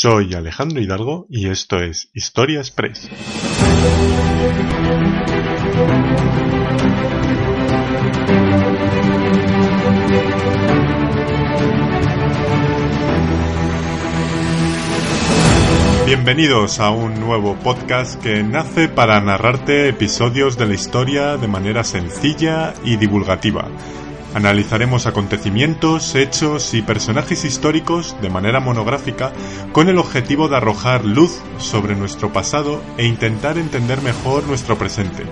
Soy Alejandro Hidalgo y esto es Historia Express. Bienvenidos a un nuevo podcast que nace para narrarte episodios de la historia de manera sencilla y divulgativa Analizaremos acontecimientos, hechos y personajes históricos de manera monográfica con el objetivo de arrojar luz sobre nuestro pasado e intentar entender mejor nuestro presente.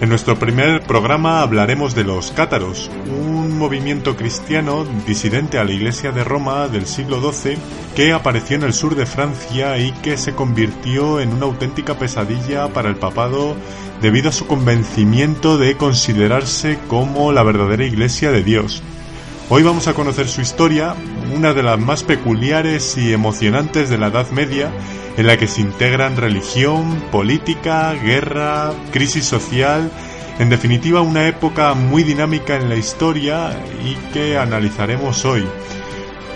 En nuestro primer programa hablaremos de los cátaros, un movimiento cristiano disidente a la Iglesia de Roma del siglo XII que apareció en el sur de Francia y que se convirtió en una auténtica pesadilla para el papado debido a su convencimiento de considerarse como la verdadera Iglesia de Dios. Hoy vamos a conocer su historia, una de las más peculiares y emocionantes de la Edad Media, en la que se integran religión, política, guerra, crisis social, en definitiva una época muy dinámica en la historia y que analizaremos hoy.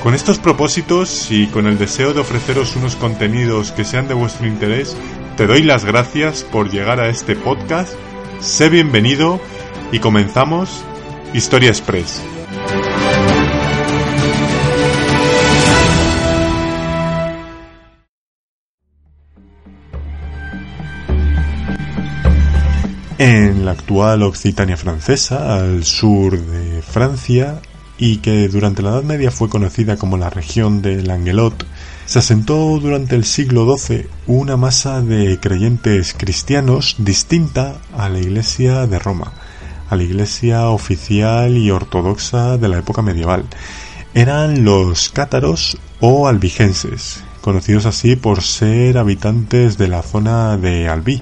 Con estos propósitos y con el deseo de ofreceros unos contenidos que sean de vuestro interés, te doy las gracias por llegar a este podcast, sé bienvenido y comenzamos Historia Express. Actual Occitania francesa, al sur de Francia, y que durante la Edad Media fue conocida como la región de Languelot, se asentó durante el siglo XII una masa de creyentes cristianos distinta a la Iglesia de Roma, a la Iglesia oficial y ortodoxa de la época medieval. Eran los cátaros o albigenses, conocidos así por ser habitantes de la zona de Albí,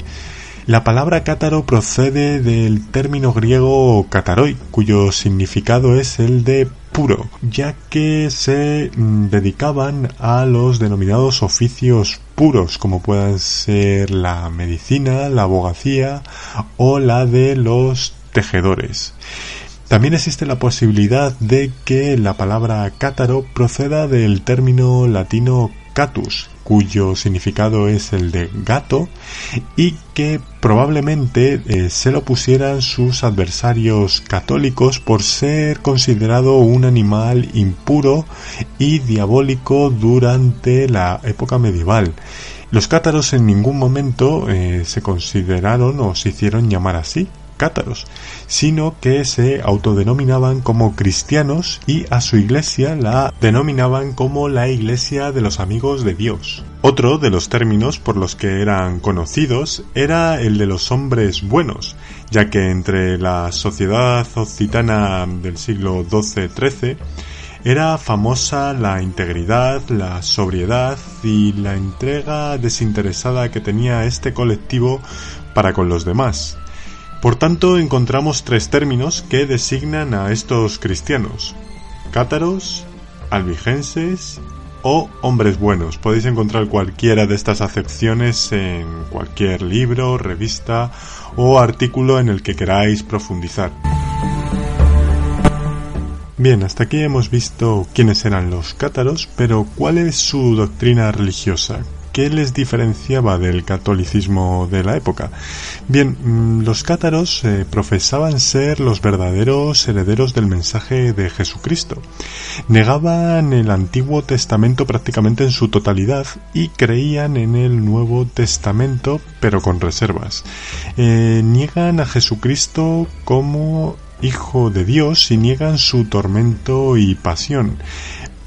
la palabra cátaro procede del término griego kataroi, cuyo significado es el de puro, ya que se mm, dedicaban a los denominados oficios puros, como puedan ser la medicina, la abogacía o la de los tejedores. También existe la posibilidad de que la palabra cátaro proceda del término latino catus, cuyo significado es el de gato y que probablemente eh, se lo pusieran sus adversarios católicos por ser considerado un animal impuro y diabólico durante la época medieval. Los cátaros en ningún momento eh, se consideraron o se hicieron llamar así, cátaros, sino que se autodenominaban como cristianos y a su iglesia la denominaban como la iglesia de los amigos de Dios. Otro de los términos por los que eran conocidos era el de los hombres buenos, ya que entre la sociedad occitana del siglo XII-XIII era famosa la integridad, la sobriedad y la entrega desinteresada que tenía este colectivo para con los demás. Por tanto, encontramos tres términos que designan a estos cristianos: cátaros, albigenses o hombres buenos. Podéis encontrar cualquiera de estas acepciones en cualquier libro, revista o artículo en el que queráis profundizar. Bien, hasta aquí hemos visto quiénes eran los cátaros, pero ¿cuál es su doctrina religiosa? ¿Qué les diferenciaba del catolicismo de la época? Bien, mm, los cátaros eh, profesaban ser los verdaderos herederos del mensaje de Jesucristo. Negaban el Antiguo Testamento prácticamente en su totalidad y creían en el Nuevo Testamento pero con reservas. Eh, niegan a Jesucristo como Hijo de Dios y niegan su tormento y pasión.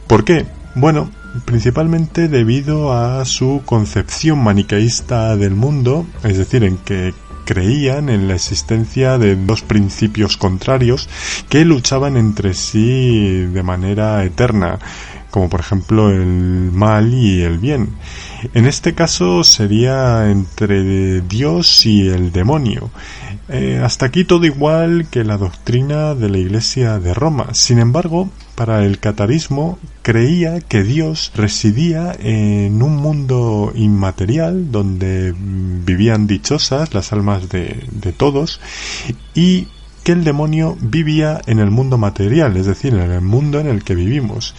¿Por qué? Bueno, principalmente debido a su concepción maniqueísta del mundo, es decir, en que creían en la existencia de dos principios contrarios que luchaban entre sí de manera eterna, como por ejemplo el mal y el bien. En este caso sería entre Dios y el demonio. Eh, hasta aquí todo igual que la doctrina de la Iglesia de Roma. Sin embargo, para el catarismo creía que Dios residía en un mundo inmaterial donde vivían dichosas las almas de, de todos y que el demonio vivía en el mundo material, es decir, en el mundo en el que vivimos.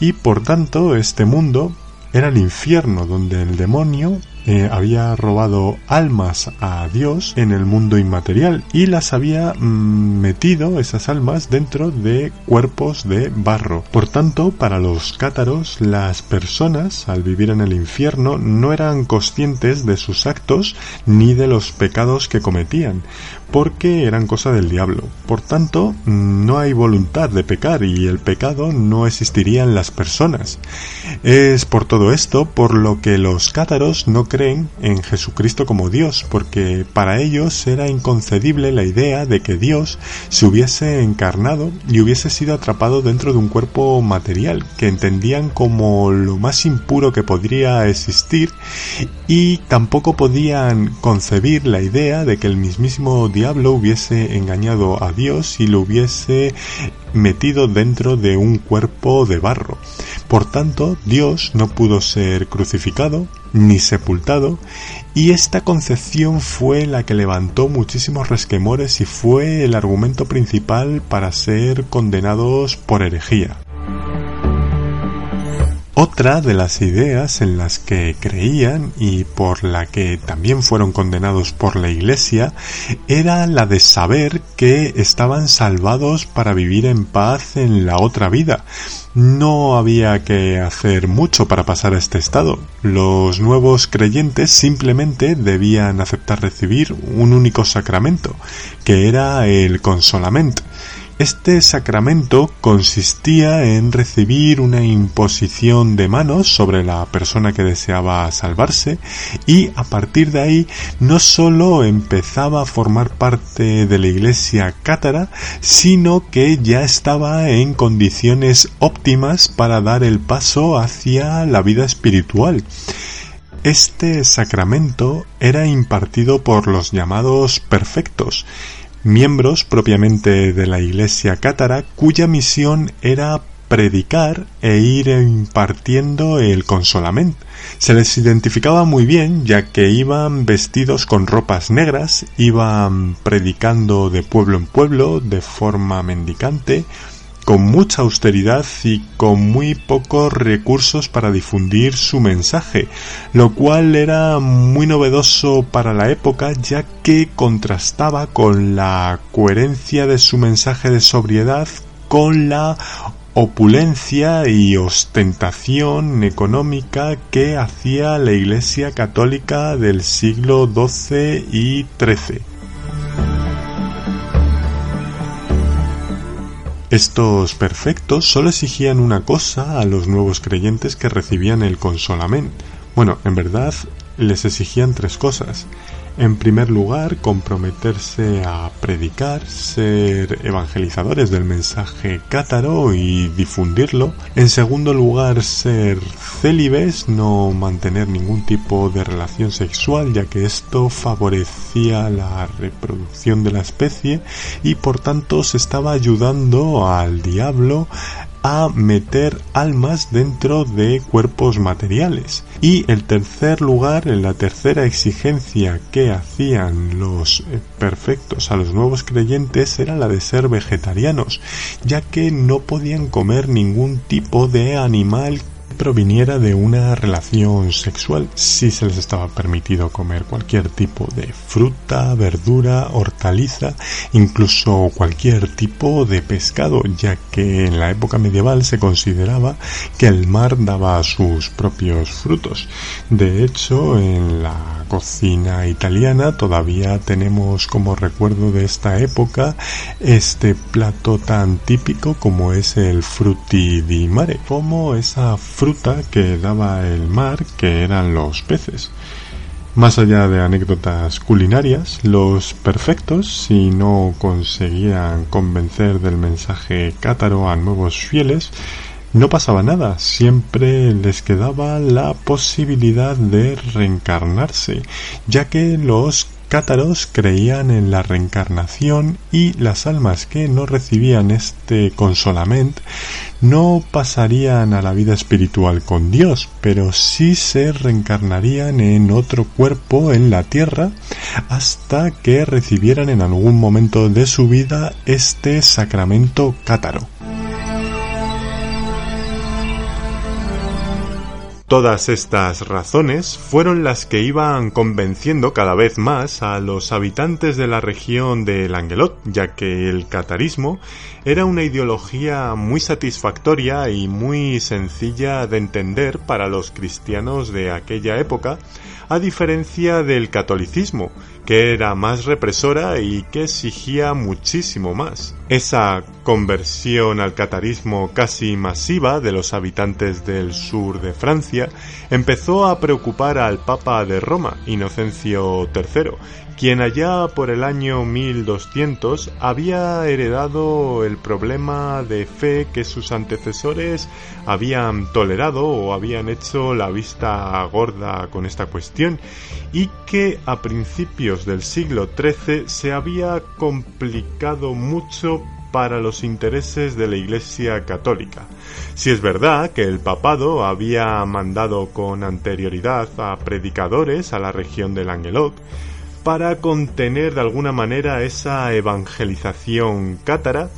Y por tanto, este mundo era el infierno donde el demonio eh, había robado almas a Dios en el mundo inmaterial y las había mm, metido esas almas dentro de cuerpos de barro. Por tanto, para los cátaros, las personas al vivir en el infierno no eran conscientes de sus actos ni de los pecados que cometían porque eran cosa del diablo. Por tanto, no hay voluntad de pecar y el pecado no existiría en las personas. Es por todo esto por lo que los cátaros no creen en Jesucristo como Dios, porque para ellos era inconcebible la idea de que Dios se hubiese encarnado y hubiese sido atrapado dentro de un cuerpo material, que entendían como lo más impuro que podría existir y tampoco podían concebir la idea de que el mismísimo diablo hubiese engañado a Dios y lo hubiese metido dentro de un cuerpo de barro. Por tanto, Dios no pudo ser crucificado ni sepultado y esta concepción fue la que levantó muchísimos resquemores y fue el argumento principal para ser condenados por herejía. Otra de las ideas en las que creían y por la que también fueron condenados por la Iglesia era la de saber que estaban salvados para vivir en paz en la otra vida. No había que hacer mucho para pasar a este estado. Los nuevos creyentes simplemente debían aceptar recibir un único sacramento, que era el consolament este sacramento consistía en recibir una imposición de manos sobre la persona que deseaba salvarse y a partir de ahí no sólo empezaba a formar parte de la iglesia cátara, sino que ya estaba en condiciones óptimas para dar el paso hacia la vida espiritual. Este sacramento era impartido por los llamados perfectos, miembros propiamente de la Iglesia cátara cuya misión era predicar e ir impartiendo el consolament. Se les identificaba muy bien ya que iban vestidos con ropas negras, iban predicando de pueblo en pueblo de forma mendicante, con mucha austeridad y con muy pocos recursos para difundir su mensaje, lo cual era muy novedoso para la época ya que contrastaba con la coherencia de su mensaje de sobriedad con la opulencia y ostentación económica que hacía la Iglesia católica del siglo XII y XIII. Estos perfectos solo exigían una cosa a los nuevos creyentes que recibían el consolament. Bueno, en verdad les exigían tres cosas. En primer lugar, comprometerse a predicar, ser evangelizadores del mensaje cátaro y difundirlo. En segundo lugar, ser célibes, no mantener ningún tipo de relación sexual, ya que esto favorecía la reproducción de la especie y por tanto se estaba ayudando al diablo a meter almas dentro de cuerpos materiales. Y el tercer lugar, en la tercera exigencia que hacían los eh, perfectos a los nuevos creyentes era la de ser vegetarianos, ya que no podían comer ningún tipo de animal proviniera de una relación sexual, si se les estaba permitido comer cualquier tipo de fruta, verdura, hortaliza, incluso cualquier tipo de pescado, ya que en la época medieval se consideraba que el mar daba sus propios frutos. De hecho, en la cocina italiana todavía tenemos como recuerdo de esta época este plato tan típico como es el frutti di mare, como esa fruta que daba el mar que eran los peces. Más allá de anécdotas culinarias, los perfectos, si no conseguían convencer del mensaje cátaro a nuevos fieles, no pasaba nada, siempre les quedaba la posibilidad de reencarnarse, ya que los cátaros creían en la reencarnación y las almas que no recibían este consolament no pasarían a la vida espiritual con Dios, pero sí se reencarnarían en otro cuerpo en la tierra hasta que recibieran en algún momento de su vida este sacramento cátaro. Todas estas razones fueron las que iban convenciendo cada vez más a los habitantes de la región de Languelot, ya que el catarismo era una ideología muy satisfactoria y muy sencilla de entender para los cristianos de aquella época, a diferencia del catolicismo, que era más represora y que exigía muchísimo más. Esa conversión al catarismo casi masiva de los habitantes del sur de Francia empezó a preocupar al Papa de Roma, Inocencio III, quien allá por el año 1200 había heredado el problema de fe que sus antecesores habían tolerado o habían hecho la vista gorda con esta cuestión y que a principios del siglo XIII se había complicado mucho para los intereses de la Iglesia católica. Si es verdad que el papado había mandado con anterioridad a predicadores a la región del Angelot, para contener de alguna manera esa evangelización cátara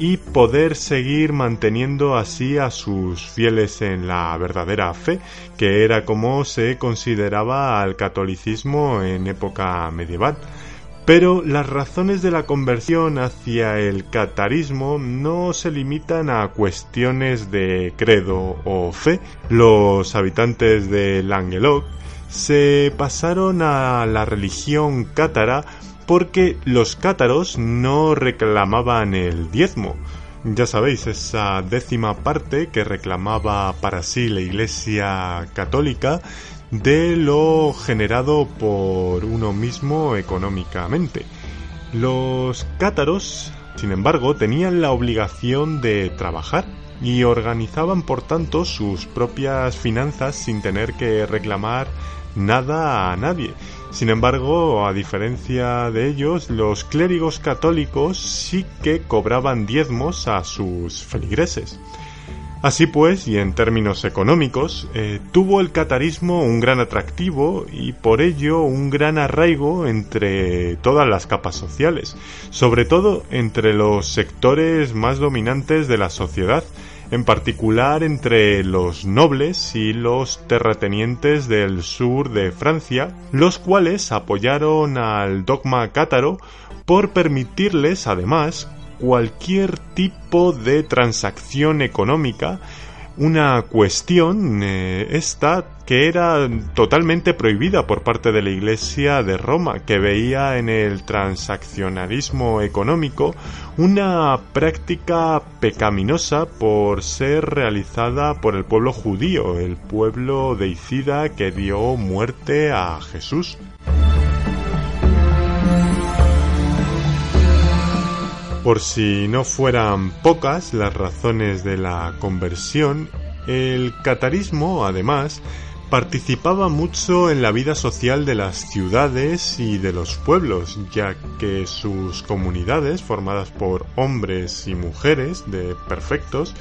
y poder seguir manteniendo así a sus fieles en la verdadera fe, que era como se consideraba al catolicismo en época medieval. Pero las razones de la conversión hacia el catarismo no se limitan a cuestiones de credo o fe. Los habitantes de Languedoc se pasaron a la religión cátara porque los cátaros no reclamaban el diezmo. Ya sabéis, esa décima parte que reclamaba para sí la Iglesia católica de lo generado por uno mismo económicamente. Los cátaros, sin embargo, tenían la obligación de trabajar y organizaban por tanto sus propias finanzas sin tener que reclamar nada a nadie. Sin embargo, a diferencia de ellos, los clérigos católicos sí que cobraban diezmos a sus feligreses. Así pues, y en términos económicos, eh, tuvo el catarismo un gran atractivo y por ello un gran arraigo entre todas las capas sociales, sobre todo entre los sectores más dominantes de la sociedad, en particular entre los nobles y los terratenientes del sur de Francia, los cuales apoyaron al dogma cátaro por permitirles además cualquier tipo de transacción económica una cuestión eh, esta que era totalmente prohibida por parte de la Iglesia de Roma, que veía en el transaccionalismo económico una práctica pecaminosa por ser realizada por el pueblo judío, el pueblo deicida que dio muerte a Jesús. Por si no fueran pocas las razones de la conversión, el catarismo, además, participaba mucho en la vida social de las ciudades y de los pueblos, ya que sus comunidades, formadas por hombres y mujeres de perfectos,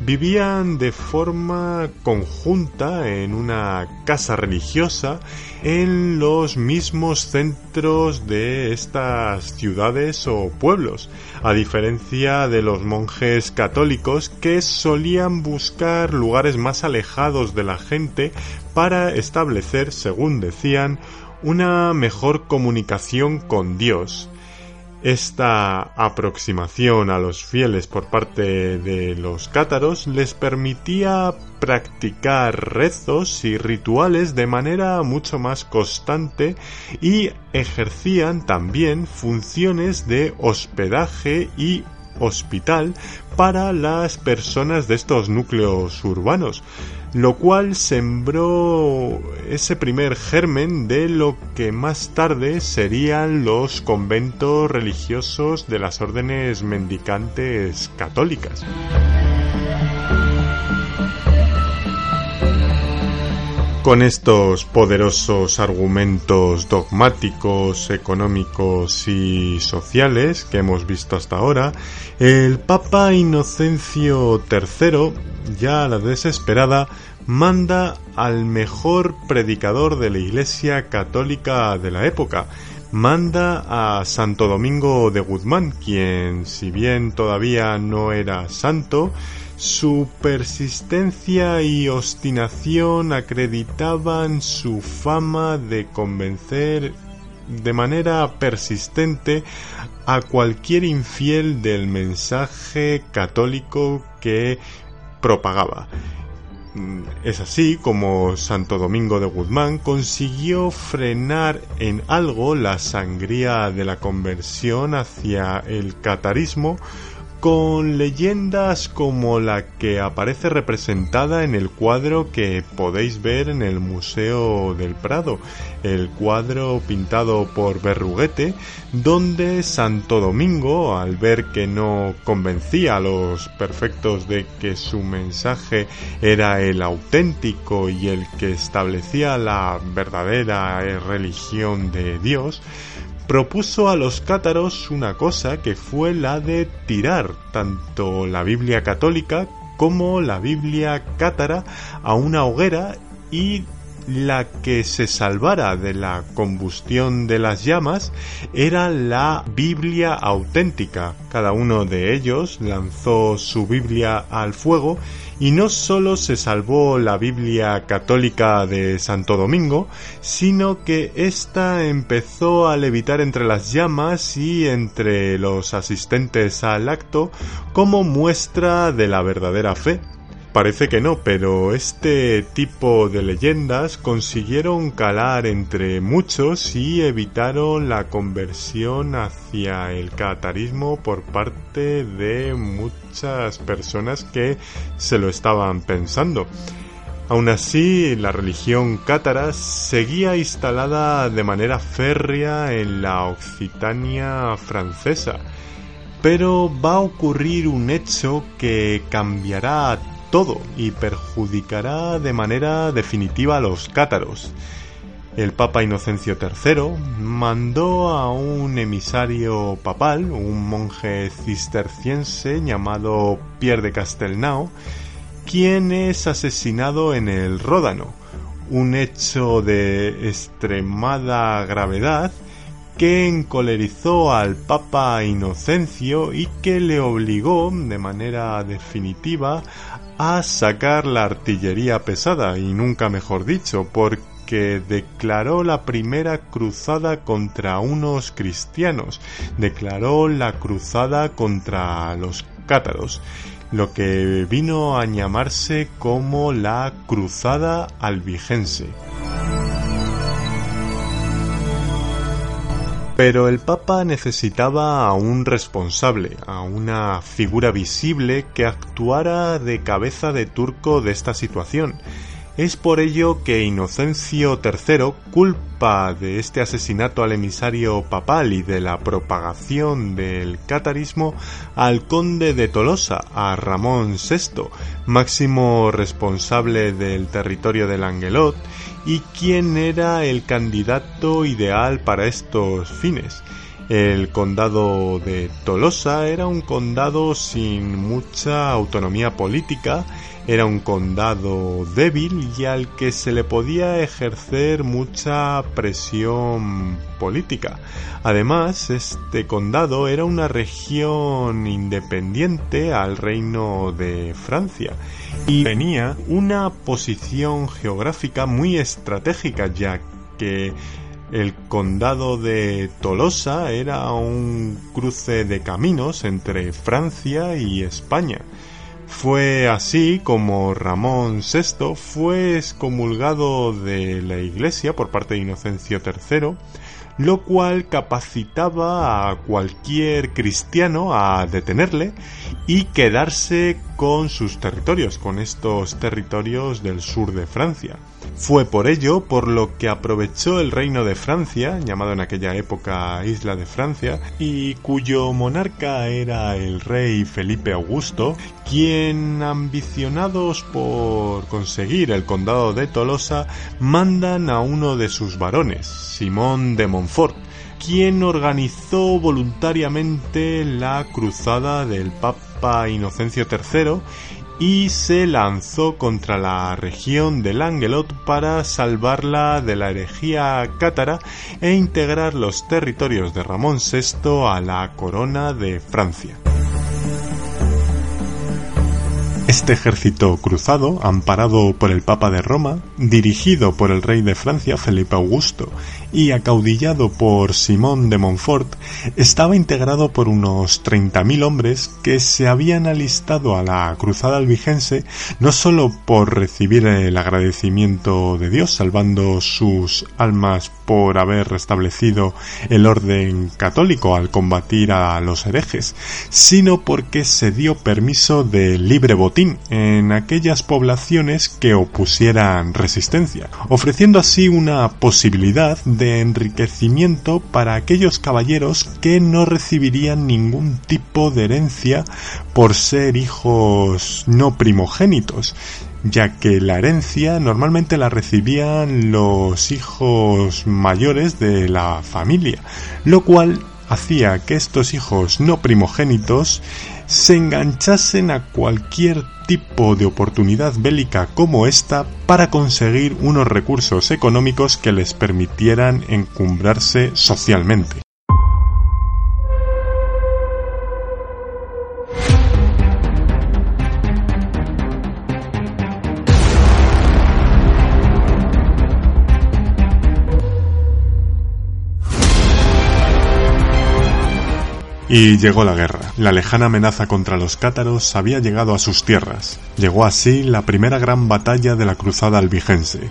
vivían de forma conjunta en una casa religiosa en los mismos centros de estas ciudades o pueblos, a diferencia de los monjes católicos que solían buscar lugares más alejados de la gente para establecer, según decían, una mejor comunicación con Dios esta aproximación a los fieles por parte de los cátaros les permitía practicar rezos y rituales de manera mucho más constante y ejercían también funciones de hospedaje y hospital para las personas de estos núcleos urbanos, lo cual sembró ese primer germen de lo que más tarde serían los conventos religiosos de las órdenes mendicantes católicas. Con estos poderosos argumentos dogmáticos, económicos y sociales que hemos visto hasta ahora, el Papa Inocencio III, ya a la desesperada, manda al mejor predicador de la Iglesia católica de la época, manda a Santo Domingo de Guzmán, quien, si bien todavía no era santo, Su persistencia y obstinación acreditaban su fama de convencer de manera persistente a cualquier infiel del mensaje católico que propagaba. Es así como Santo Domingo de Guzmán consiguió frenar en algo la sangría de la conversión hacia el catarismo con leyendas como la que aparece representada en el cuadro que podéis ver en el Museo del Prado, el cuadro pintado por Berruguete, donde Santo Domingo, al ver que no convencía a los perfectos de que su mensaje era el auténtico y el que establecía la verdadera religión de Dios, propuso a los cátaros una cosa que fue la de tirar tanto la Biblia católica como la Biblia cátara a una hoguera y la que se salvara de la combustión de las llamas era la Biblia auténtica. Cada uno de ellos lanzó su Biblia al fuego y no solo se salvó la Biblia católica de Santo Domingo, sino que ésta empezó a levitar entre las llamas y entre los asistentes al acto como muestra de la verdadera fe. Parece que no, pero este tipo de leyendas consiguieron calar entre muchos y evitaron la conversión hacia el catarismo por parte de muchas personas que se lo estaban pensando. Aún así, la religión cátara seguía instalada de manera férrea en la Occitania francesa. Pero va a ocurrir un hecho que cambiará todo y perjudicará de manera definitiva a los cátaros. El Papa Inocencio III mandó a un emisario papal, un monje cisterciense llamado Pierre de Castelnau, quien es asesinado en el Ródano, un hecho de extremada gravedad que encolerizó al Papa Inocencio y que le obligó de manera definitiva a sacar la artillería pesada, y nunca mejor dicho, porque declaró la primera cruzada contra unos cristianos, declaró la cruzada contra los cátaros, lo que vino a llamarse como la Cruzada Albigense. Pero el Papa necesitaba a un responsable, a una figura visible que actuara de cabeza de turco de esta situación. Es por ello que Inocencio III culpa de este asesinato al emisario papal y de la propagación del catarismo al conde de Tolosa, a Ramón VI, máximo responsable del territorio del Angelot, y quién era el candidato ideal para estos fines. El condado de Tolosa era un condado sin mucha autonomía política, era un condado débil y al que se le podía ejercer mucha presión política. Además, este condado era una región independiente al reino de Francia y tenía una posición geográfica muy estratégica ya que el condado de Tolosa era un cruce de caminos entre Francia y España. Fue así como Ramón VI fue excomulgado de la Iglesia por parte de Inocencio III, lo cual capacitaba a cualquier cristiano a detenerle y quedarse con sus territorios, con estos territorios del sur de Francia. Fue por ello por lo que aprovechó el reino de Francia, llamado en aquella época Isla de Francia, y cuyo monarca era el rey Felipe Augusto, quien, ambicionados por conseguir el condado de Tolosa, mandan a uno de sus varones, Simón de Montfort, quien organizó voluntariamente la cruzada del Papa Inocencio III y se lanzó contra la región del Angelot para salvarla de la herejía cátara e integrar los territorios de Ramón VI a la corona de Francia. Este ejército cruzado, amparado por el Papa de Roma, dirigido por el rey de Francia Felipe Augusto y acaudillado por Simón de Montfort, estaba integrado por unos 30.000 hombres que se habían alistado a la cruzada albigense no sólo por recibir el agradecimiento de Dios salvando sus almas por haber restablecido el orden católico al combatir a los herejes, sino porque se dio permiso de libre botín en aquellas poblaciones que opusieran resistencia, ofreciendo así una posibilidad de enriquecimiento para aquellos caballeros que no recibirían ningún tipo de herencia por ser hijos no primogénitos, ya que la herencia normalmente la recibían los hijos mayores de la familia, lo cual hacía que estos hijos no primogénitos se enganchasen a cualquier tipo de oportunidad bélica como esta para conseguir unos recursos económicos que les permitieran encumbrarse socialmente. Y llegó la guerra. La lejana amenaza contra los cátaros había llegado a sus tierras. Llegó así la primera gran batalla de la cruzada albigense.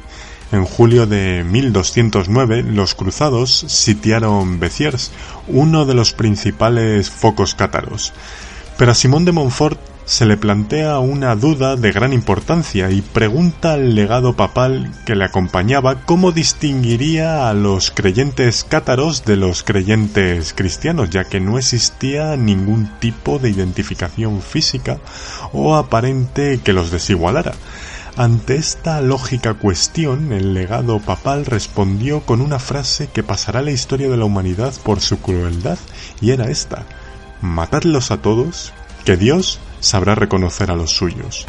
En julio de 1209 los cruzados sitiaron Béziers, uno de los principales focos cátaros. Pero a Simón de Montfort se le plantea una duda de gran importancia y pregunta al legado papal que le acompañaba cómo distinguiría a los creyentes cátaros de los creyentes cristianos, ya que no existía ningún tipo de identificación física o aparente que los desigualara. Ante esta lógica cuestión, el legado papal respondió con una frase que pasará a la historia de la humanidad por su crueldad, y era esta, matadlos a todos, que Dios sabrá reconocer a los suyos.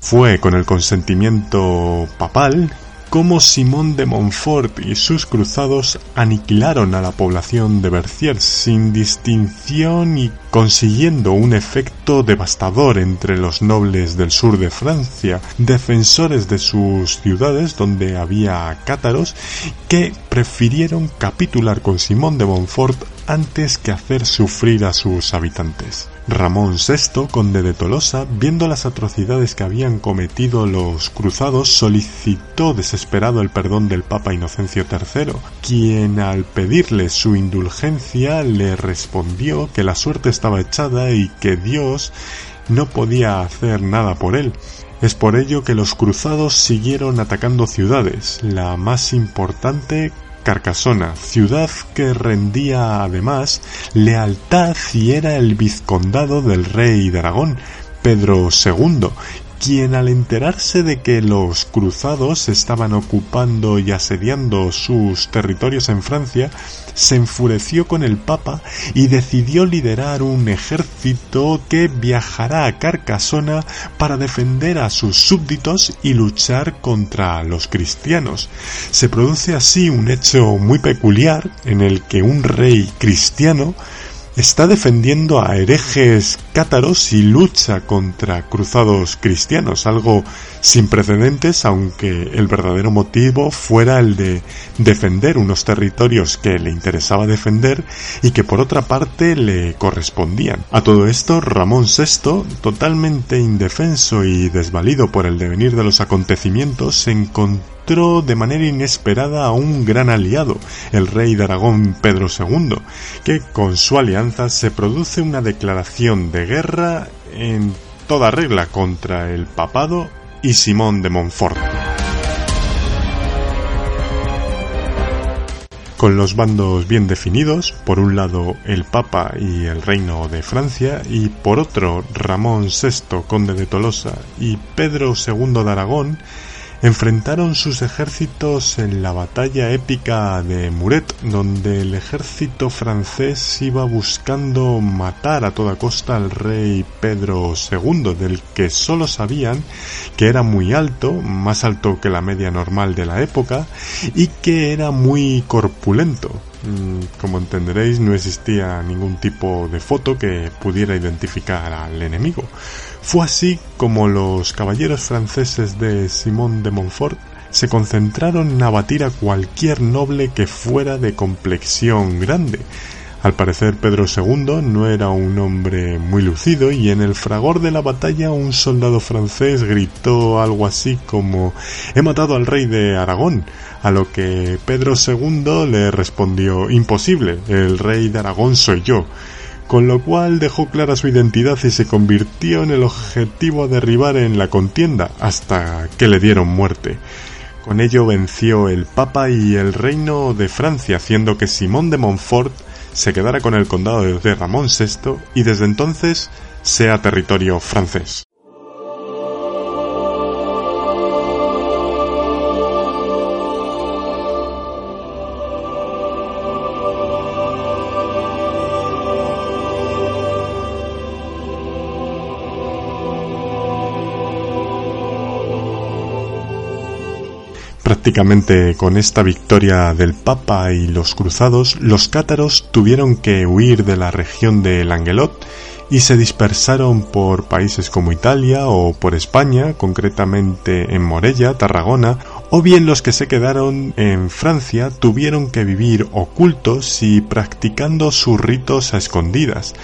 Fue con el consentimiento papal como Simón de Montfort y sus cruzados aniquilaron a la población de Berciers sin distinción y consiguiendo un efecto devastador entre los nobles del sur de Francia, defensores de sus ciudades donde había cátaros, que prefirieron capitular con Simón de Montfort antes que hacer sufrir a sus habitantes. Ramón VI, conde de Tolosa, viendo las atrocidades que habían cometido los cruzados, solicitó desesperado el perdón del Papa Inocencio III, quien al pedirle su indulgencia le respondió que la suerte estaba echada y que Dios no podía hacer nada por él. Es por ello que los cruzados siguieron atacando ciudades, la más importante Carcasona, ciudad que rendía además lealtad y era el vizcondado del rey de Aragón, Pedro II, quien al enterarse de que los cruzados estaban ocupando y asediando sus territorios en Francia, se enfureció con el Papa y decidió liderar un ejército que viajará a Carcasona para defender a sus súbditos y luchar contra los cristianos. Se produce así un hecho muy peculiar en el que un rey cristiano está defendiendo a herejes cátaros y lucha contra cruzados cristianos, algo sin precedentes, aunque el verdadero motivo fuera el de defender unos territorios que le interesaba defender y que por otra parte le correspondían. A todo esto, Ramón VI, totalmente indefenso y desvalido por el devenir de los acontecimientos, se encontró de manera inesperada a un gran aliado, el rey de Aragón Pedro II, que con su alianza se produce una declaración de guerra en toda regla contra el papado y Simón de Montfort. Con los bandos bien definidos, por un lado el Papa y el Reino de Francia, y por otro Ramón VI, conde de Tolosa, y Pedro II de Aragón, enfrentaron sus ejércitos en la batalla épica de Muret, donde el ejército francés iba buscando matar a toda costa al rey Pedro II, del que solo sabían que era muy alto, más alto que la media normal de la época, y que era muy corpulento. Mm, como entenderéis, no existía ningún tipo de foto que pudiera identificar al enemigo. Fue así como los caballeros franceses de Simón de Montfort se concentraron en abatir a cualquier noble que fuera de complexión grande. Al parecer Pedro II no era un hombre muy lucido y en el fragor de la batalla un soldado francés gritó algo así como He matado al rey de Aragón, a lo que Pedro II le respondió Imposible, el rey de Aragón soy yo con lo cual dejó clara su identidad y se convirtió en el objetivo a derribar en la contienda hasta que le dieron muerte. Con ello venció el Papa y el reino de Francia, haciendo que Simón de Montfort se quedara con el condado de Ramón VI y desde entonces sea territorio francés. Prácticamente con esta victoria del Papa y los cruzados, los cátaros tuvieron que huir de la región de Languelot y se dispersaron por países como Italia o por España, concretamente en Morella, Tarragona, o bien los que se quedaron en Francia tuvieron que vivir ocultos y practicando sus ritos a escondidas.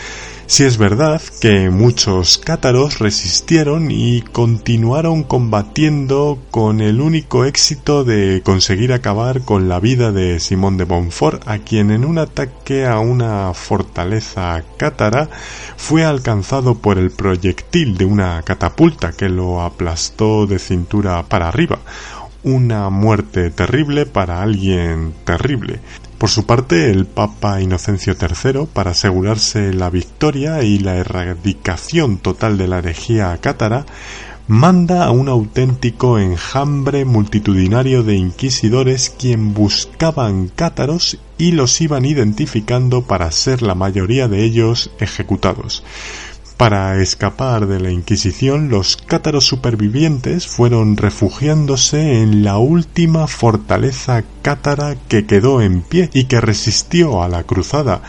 Si es verdad que muchos cátaros resistieron y continuaron combatiendo con el único éxito de conseguir acabar con la vida de Simón de Montfort, a quien en un ataque a una fortaleza cátara fue alcanzado por el proyectil de una catapulta que lo aplastó de cintura para arriba. Una muerte terrible para alguien terrible. Por su parte, el Papa Inocencio III, para asegurarse la victoria y la erradicación total de la herejía cátara, manda a un auténtico enjambre multitudinario de inquisidores quien buscaban cátaros y los iban identificando para ser la mayoría de ellos ejecutados. Para escapar de la Inquisición, los cátaros supervivientes fueron refugiándose en la última fortaleza cátara que quedó en pie y que resistió a la cruzada.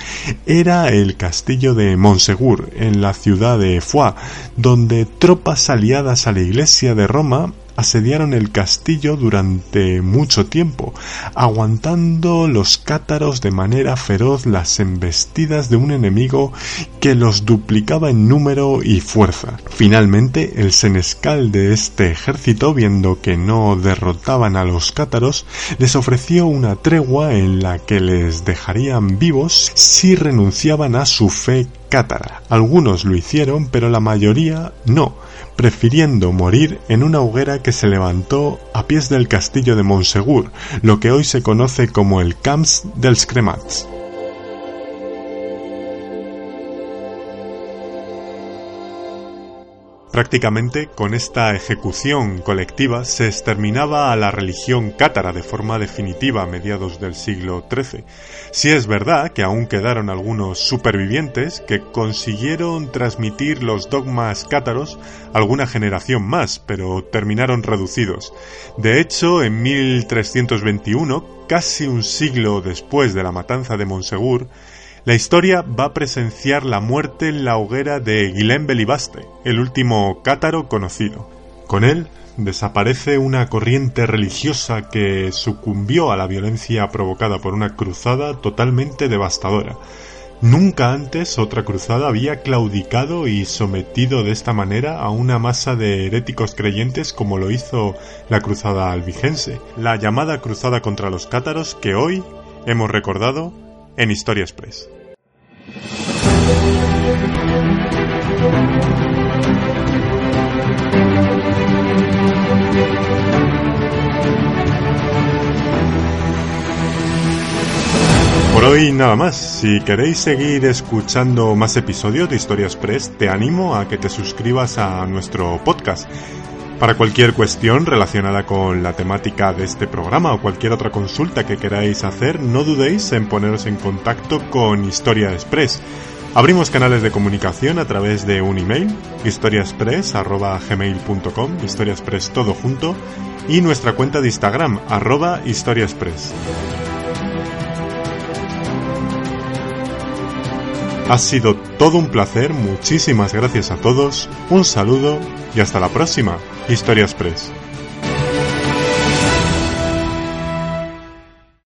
Era el castillo de Monsegur, en la ciudad de Foix, donde tropas aliadas a la Iglesia de Roma asediaron el castillo durante mucho tiempo, aguantando los cátaros de manera feroz las embestidas de un enemigo que los duplicaba en número y fuerza. Finalmente, el senescal de este ejército, viendo que no derrotaban a los cátaros, les ofreció una tregua en la que les dejarían vivos si renunciaban a su fe cátara. Algunos lo hicieron, pero la mayoría no prefiriendo morir en una hoguera que se levantó a pies del castillo de Monsegur, lo que hoy se conoce como el Camps dels Cremats. Prácticamente con esta ejecución colectiva se exterminaba a la religión cátara de forma definitiva a mediados del siglo XIII. Si es verdad que aún quedaron algunos supervivientes que consiguieron transmitir los dogmas cátaros a alguna generación más, pero terminaron reducidos. De hecho, en 1321, casi un siglo después de la matanza de Monsegur, la historia va a presenciar la muerte en la hoguera de Guilhem Belibaste, el último cátaro conocido. Con él desaparece una corriente religiosa que sucumbió a la violencia provocada por una cruzada totalmente devastadora. Nunca antes otra cruzada había claudicado y sometido de esta manera a una masa de heréticos creyentes como lo hizo la cruzada albigense, la llamada cruzada contra los cátaros que hoy hemos recordado en Historia Express. Por hoy nada más. Si queréis seguir escuchando más episodios de Historia Express, te animo a que te suscribas a nuestro podcast. Para cualquier cuestión relacionada con la temática de este programa o cualquier otra consulta que queráis hacer, no dudéis en poneros en contacto con Historia Express. Abrimos canales de comunicación a través de un email, historiaspress.gmail.com, historiaspress todo junto, y nuestra cuenta de Instagram, arroba historiaspress. Ha sido todo un placer, muchísimas gracias a todos, un saludo y hasta la próxima, Historiaspress.